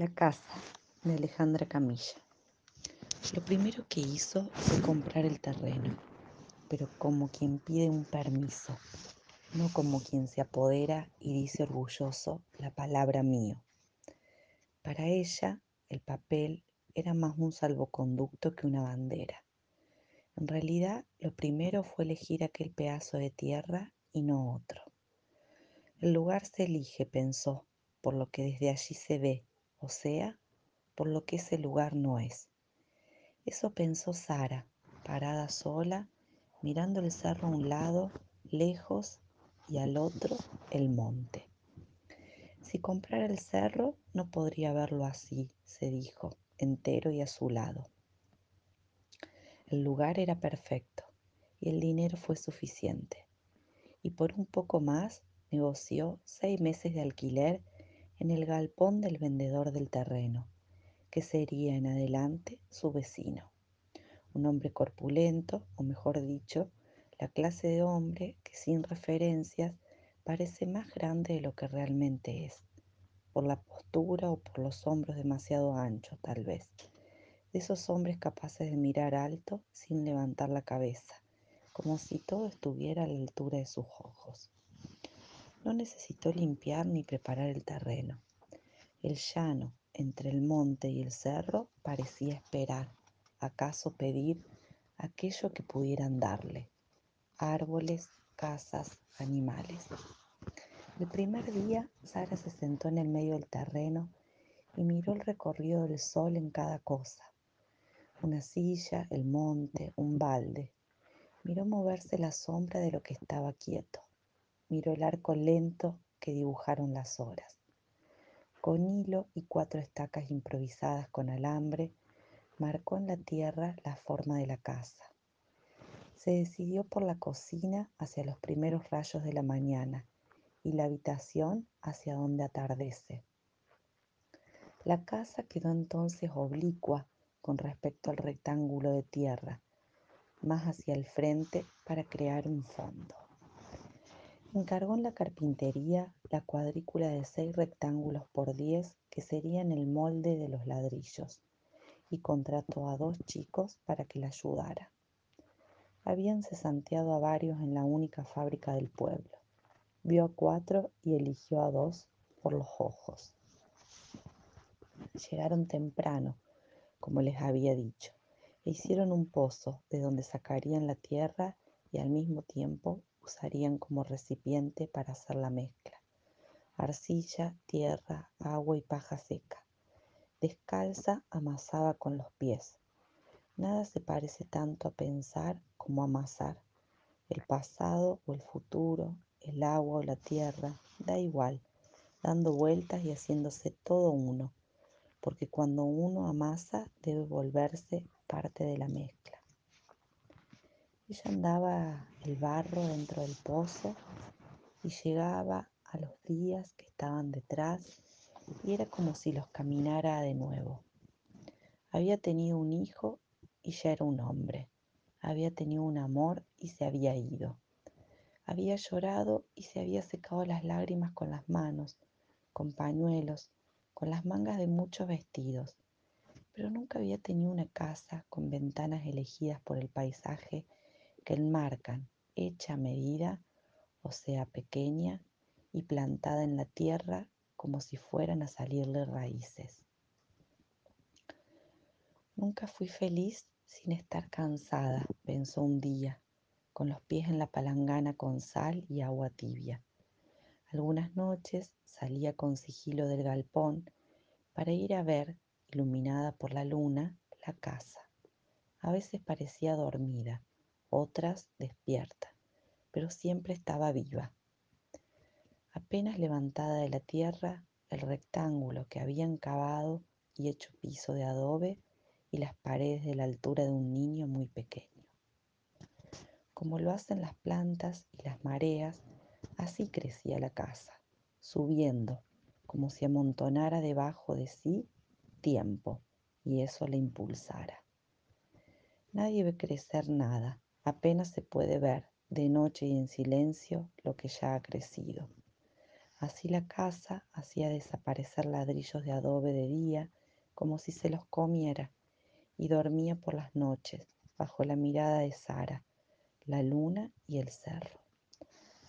La casa de Alejandra Camilla. Lo primero que hizo fue comprar el terreno, pero como quien pide un permiso, no como quien se apodera y dice orgulloso la palabra mío. Para ella, el papel era más un salvoconducto que una bandera. En realidad, lo primero fue elegir aquel pedazo de tierra y no otro. El lugar se elige, pensó, por lo que desde allí se ve o sea, por lo que ese lugar no es. Eso pensó Sara, parada sola, mirando el cerro a un lado, lejos, y al otro el monte. Si comprara el cerro, no podría verlo así, se dijo, entero y a su lado. El lugar era perfecto y el dinero fue suficiente. Y por un poco más negoció seis meses de alquiler en el galpón del vendedor del terreno, que sería en adelante su vecino. Un hombre corpulento, o mejor dicho, la clase de hombre que sin referencias parece más grande de lo que realmente es, por la postura o por los hombros demasiado anchos tal vez. De esos hombres capaces de mirar alto sin levantar la cabeza, como si todo estuviera a la altura de sus ojos. No necesitó limpiar ni preparar el terreno. El llano entre el monte y el cerro parecía esperar, acaso pedir aquello que pudieran darle. Árboles, casas, animales. El primer día Sara se sentó en el medio del terreno y miró el recorrido del sol en cada cosa. Una silla, el monte, un balde. Miró moverse la sombra de lo que estaba quieto miró el arco lento que dibujaron las horas. Con hilo y cuatro estacas improvisadas con alambre, marcó en la tierra la forma de la casa. Se decidió por la cocina hacia los primeros rayos de la mañana y la habitación hacia donde atardece. La casa quedó entonces oblicua con respecto al rectángulo de tierra, más hacia el frente para crear un fondo. Encargó en la carpintería la cuadrícula de seis rectángulos por diez que serían el molde de los ladrillos y contrató a dos chicos para que la ayudara. Habían cesanteado a varios en la única fábrica del pueblo. Vio a cuatro y eligió a dos por los ojos. Llegaron temprano, como les había dicho, e hicieron un pozo de donde sacarían la tierra y al mismo tiempo usarían como recipiente para hacer la mezcla. Arcilla, tierra, agua y paja seca. Descalza amasaba con los pies. Nada se parece tanto a pensar como a amasar. El pasado o el futuro, el agua o la tierra, da igual, dando vueltas y haciéndose todo uno, porque cuando uno amasa debe volverse parte de la mezcla. Ella andaba el barro dentro del pozo y llegaba a los días que estaban detrás y era como si los caminara de nuevo. Había tenido un hijo y ya era un hombre. Había tenido un amor y se había ido. Había llorado y se había secado las lágrimas con las manos, con pañuelos, con las mangas de muchos vestidos. Pero nunca había tenido una casa con ventanas elegidas por el paisaje que enmarcan, hecha a medida, o sea, pequeña y plantada en la tierra como si fueran a salirle raíces. Nunca fui feliz sin estar cansada, pensó un día, con los pies en la palangana con sal y agua tibia. Algunas noches salía con sigilo del galpón para ir a ver, iluminada por la luna, la casa. A veces parecía dormida, otras despierta, pero siempre estaba viva. Apenas levantada de la tierra, el rectángulo que habían cavado y hecho piso de adobe y las paredes de la altura de un niño muy pequeño. Como lo hacen las plantas y las mareas, así crecía la casa, subiendo, como si amontonara debajo de sí tiempo y eso la impulsara. Nadie ve crecer nada, Apenas se puede ver de noche y en silencio lo que ya ha crecido. Así la casa hacía desaparecer ladrillos de adobe de día como si se los comiera y dormía por las noches bajo la mirada de Sara, la luna y el cerro.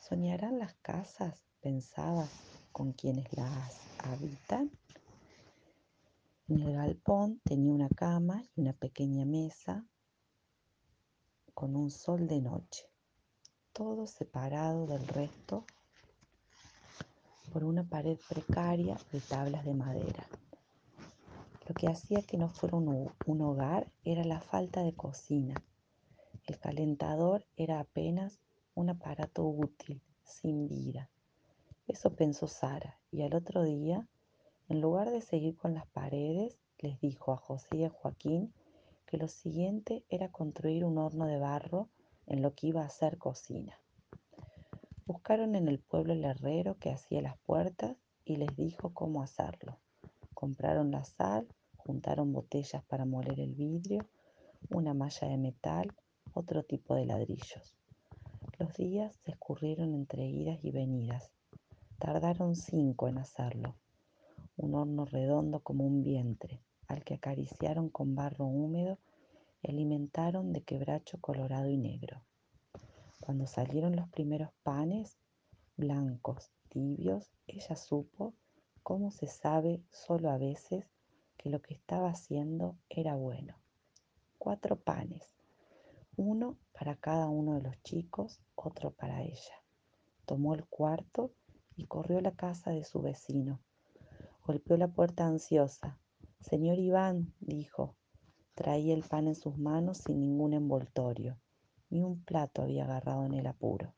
¿Soñarán las casas, pensaba, con quienes las habitan? En el galpón tenía una cama y una pequeña mesa con un sol de noche, todo separado del resto por una pared precaria de tablas de madera. Lo que hacía que no fuera un, hogar era la falta de cocina. El calentador era apenas un aparato útil, sin vida. Eso pensó Sara, y al otro día en lugar de seguir con las paredes, les dijo a José y a Joaquín que lo siguiente era construir un horno de barro en lo que iba a ser cocina. Buscaron en el pueblo el herrero que hacía las puertas y les dijo cómo hacerlo. Compraron la sal, juntaron botellas para moler el vidrio, una malla de metal, otro tipo de ladrillos. Los días se escurrieron entre idas y venidas. Tardaron cinco en hacerlo un horno redondo como un vientre, al que acariciaron con barro húmedo y alimentaron de quebracho colorado y negro. Cuando salieron los primeros panes, blancos, tibios, ella supo, como se sabe solo a veces, que lo que estaba haciendo era bueno. Cuatro panes, uno para cada uno de los chicos, otro para ella. Tomó el cuarto y corrió a la casa de su vecino, Golpeó la puerta ansiosa. Señor Iván, dijo. Traía el pan en sus manos sin ningún envoltorio. Ni un plato había agarrado en el apuro.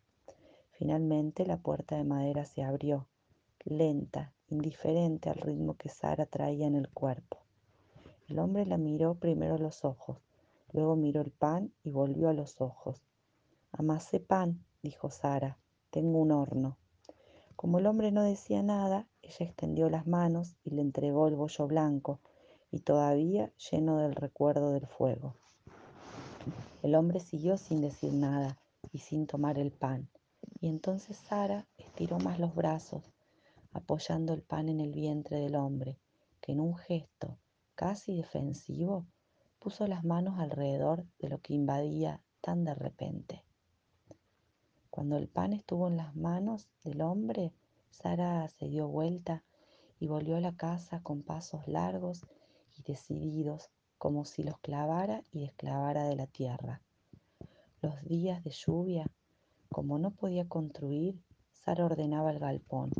Finalmente la puerta de madera se abrió, lenta, indiferente al ritmo que Sara traía en el cuerpo. El hombre la miró primero a los ojos, luego miró el pan y volvió a los ojos. Amasé pan, dijo Sara. Tengo un horno. Como el hombre no decía nada, ella extendió las manos y le entregó el bollo blanco y todavía lleno del recuerdo del fuego. El hombre siguió sin decir nada y sin tomar el pan, y entonces Sara estiró más los brazos, apoyando el pan en el vientre del hombre, que en un gesto casi defensivo puso las manos alrededor de lo que invadía tan de repente. Cuando el pan estuvo en las manos del hombre, Sara se dio vuelta y volvió a la casa con pasos largos y decididos, como si los clavara y desclavara de la tierra. Los días de lluvia, como no podía construir, Sara ordenaba el galpón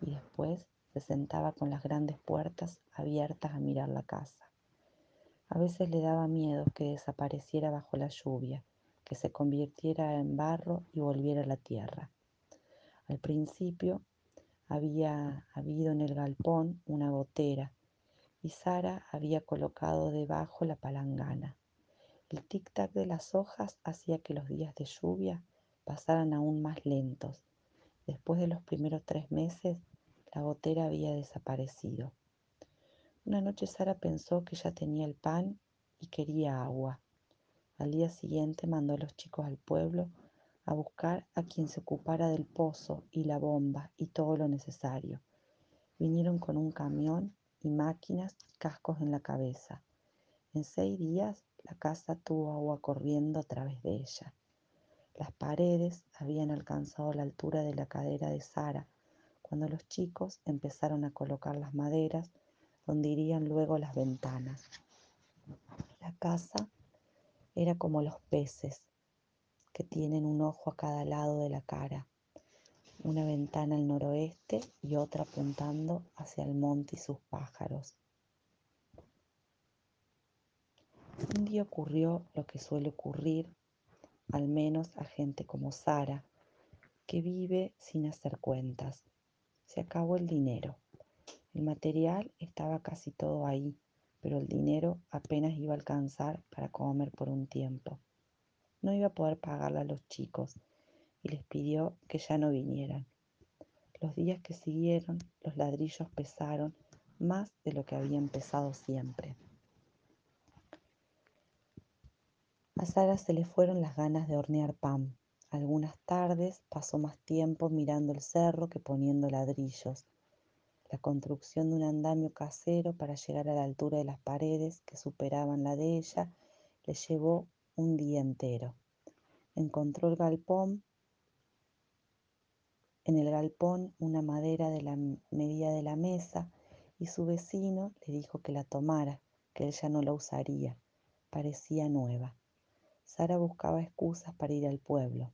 y después se sentaba con las grandes puertas abiertas a mirar la casa. A veces le daba miedo que desapareciera bajo la lluvia que se convirtiera en barro y volviera a la tierra. Al principio había habido en el galpón una gotera y Sara había colocado debajo la palangana. El tic-tac de las hojas hacía que los días de lluvia pasaran aún más lentos. Después de los primeros tres meses, la gotera había desaparecido. Una noche Sara pensó que ya tenía el pan y quería agua. Al día siguiente mandó a los chicos al pueblo a buscar a quien se ocupara del pozo y la bomba y todo lo necesario. Vinieron con un camión y máquinas y cascos en la cabeza. En seis días la casa tuvo agua corriendo a través de ella. Las paredes habían alcanzado la altura de la cadera de Sara cuando los chicos empezaron a colocar las maderas donde irían luego las ventanas. La casa era como los peces, que tienen un ojo a cada lado de la cara, una ventana al noroeste y otra apuntando hacia el monte y sus pájaros. Un día ocurrió lo que suele ocurrir, al menos a gente como Sara, que vive sin hacer cuentas. Se acabó el dinero. El material estaba casi todo ahí, pero el dinero apenas iba a alcanzar para comer por un tiempo. No iba a poder pagarle a los chicos y les pidió que ya no vinieran. Los días que siguieron, los ladrillos pesaron más de lo que habían pesado siempre. A Sara se le fueron las ganas de hornear pan. Algunas tardes pasó más tiempo mirando el cerro que poniendo ladrillos. La construcción de un andamio casero para llegar a la altura de las paredes que superaban la de ella le llevó un día entero. Encontró el galpón, en el galpón una madera de la medida de la mesa y su vecino le dijo que la tomara, que él ya no la usaría. Parecía nueva. Sara buscaba excusas para ir al pueblo.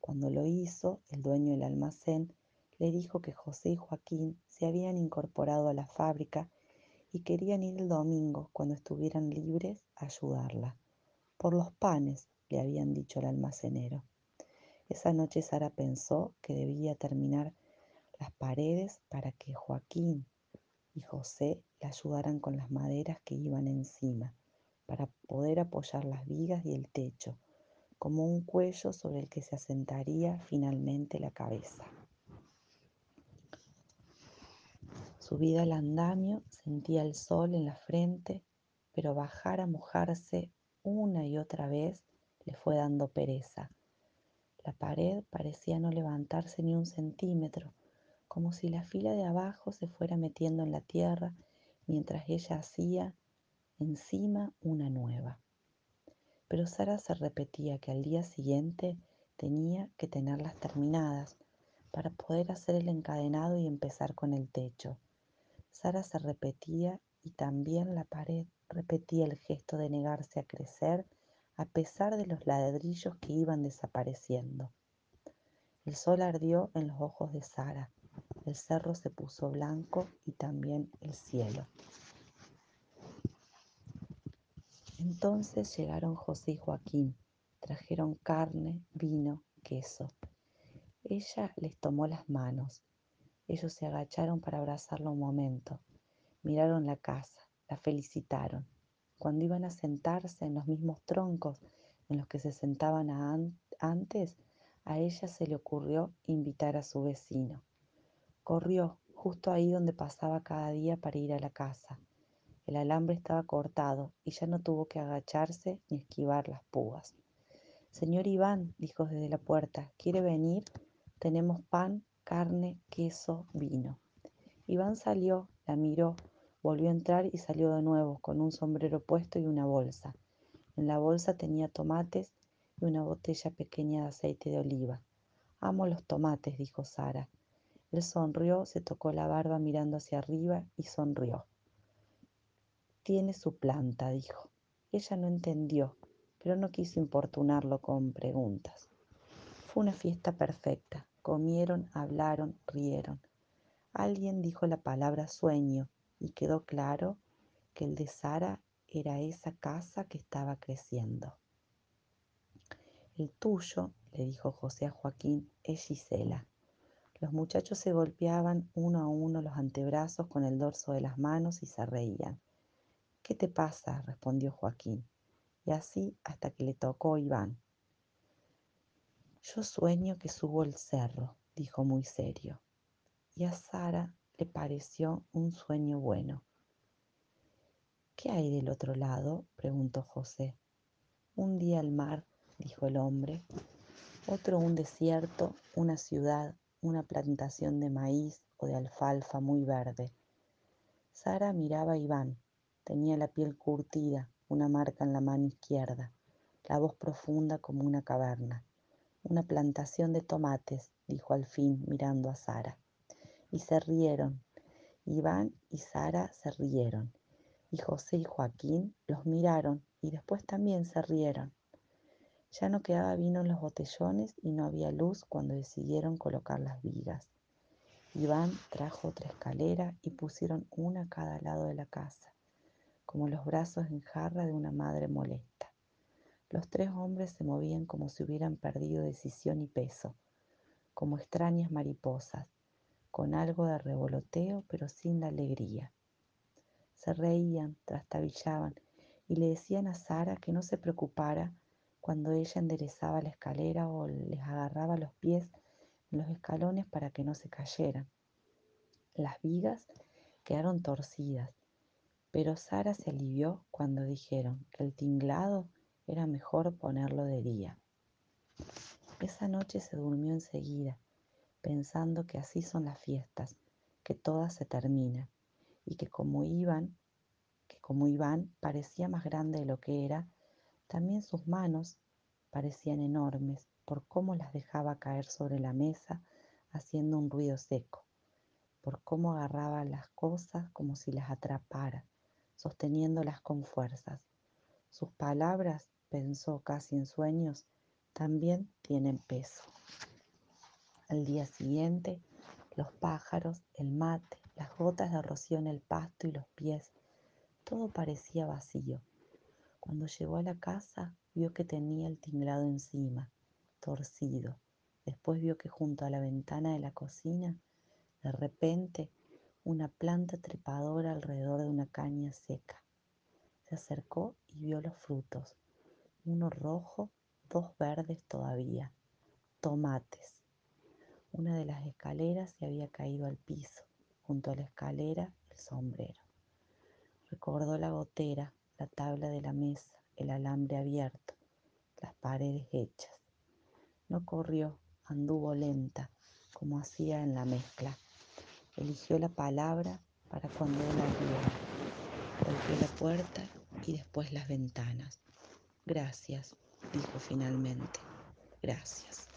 Cuando lo hizo, el dueño del almacén le dijo que José y Joaquín se habían incorporado a la fábrica y querían ir el domingo, cuando estuvieran libres, a ayudarla. Por los panes, le habían dicho al almacenero. Esa noche Sara pensó que debía terminar las paredes para que Joaquín y José la ayudaran con las maderas que iban encima, para poder apoyar las vigas y el techo, como un cuello sobre el que se asentaría finalmente la cabeza. Subida al andamio, sentía el sol en la frente, pero bajar a mojarse una y otra vez le fue dando pereza. La pared parecía no levantarse ni un centímetro, como si la fila de abajo se fuera metiendo en la tierra mientras ella hacía encima una nueva. Pero Sara se repetía que al día siguiente tenía que tenerlas terminadas para poder hacer el encadenado y empezar con el techo. Sara se repetía y también la pared repetía el gesto de negarse a crecer a pesar de los ladrillos que iban desapareciendo. El sol ardió en los ojos de Sara, el cerro se puso blanco y también el cielo. Entonces llegaron José y Joaquín, trajeron carne, vino, queso. Ella les tomó las manos. Ellos se agacharon para abrazarla un momento. Miraron la casa, la felicitaron. Cuando iban a sentarse en los mismos troncos en los que se sentaban antes, a ella se le ocurrió invitar a su vecino. Corrió justo ahí donde pasaba cada día para ir a la casa. El alambre estaba cortado y ya no tuvo que agacharse ni esquivar las púas. Señor Iván, dijo desde la puerta, ¿quiere venir? Tenemos pan, carne, queso, vino. Iván salió, la miró, volvió a entrar y salió de nuevo con un sombrero puesto y una bolsa. En la bolsa tenía tomates y una botella pequeña de aceite de oliva. Amo los tomates, dijo Sara. Él sonrió, se tocó la barba mirando hacia arriba y sonrió. Tiene su planta, dijo. Ella no entendió, pero no quiso importunarlo con preguntas. Fue una fiesta perfecta. Comieron, hablaron, rieron. Alguien dijo la palabra sueño y quedó claro que el de Sara era esa casa que estaba creciendo. El tuyo, le dijo José a Joaquín, es Gisela. Los muchachos se golpeaban uno a uno los antebrazos con el dorso de las manos y se reían. ¿Qué te pasa? respondió Joaquín. Y así hasta que le tocó Iván. Yo sueño que subo el cerro, dijo muy serio. Y a Sara le pareció un sueño bueno. ¿Qué hay del otro lado? preguntó José. Un día el mar, dijo el hombre, otro un desierto, una ciudad, una plantación de maíz o de alfalfa muy verde. Sara miraba a Iván. Tenía la piel curtida, una marca en la mano izquierda, la voz profunda como una caverna. Una plantación de tomates, dijo al fin mirando a Sara. Y se rieron. Iván y Sara se rieron. Y José y Joaquín los miraron y después también se rieron. Ya no quedaba vino en los botellones y no había luz cuando decidieron colocar las vigas. Iván trajo otra escalera y pusieron una a cada lado de la casa, como los brazos en jarra de una madre molesta. Los tres hombres se movían como si hubieran perdido decisión y peso, como extrañas mariposas, con algo de revoloteo pero sin la alegría. Se reían, trastabillaban y le decían a Sara que no se preocupara cuando ella enderezaba la escalera o les agarraba los pies en los escalones para que no se cayeran. Las vigas quedaron torcidas, pero Sara se alivió cuando dijeron que el tinglado era mejor ponerlo de día. Esa noche se durmió enseguida, pensando que así son las fiestas, que todas se terminan, y que como iban, que como Iván parecía más grande de lo que era, también sus manos parecían enormes por cómo las dejaba caer sobre la mesa haciendo un ruido seco, por cómo agarraba las cosas como si las atrapara, sosteniéndolas con fuerzas. Sus palabras, pensó casi en sueños, también tienen peso. Al día siguiente, los pájaros, el mate, las gotas de rocío en el pasto y los pies, todo parecía vacío. Cuando llegó a la casa, vio que tenía el tinglado encima, torcido. Después vio que junto a la ventana de la cocina, de repente, una planta trepadora alrededor de una caña seca. Se acercó y vio los frutos, uno rojo, dos verdes todavía, tomates. Una de las escaleras se había caído al piso, junto a la escalera el sombrero. Recordó la gotera, la tabla de la mesa, el alambre abierto, las paredes hechas. No corrió, anduvo lenta, como hacía en la mezcla. Eligió la palabra para cuando él abriera. Golpeó la puerta y después las ventanas. Gracias, dijo finalmente. Gracias.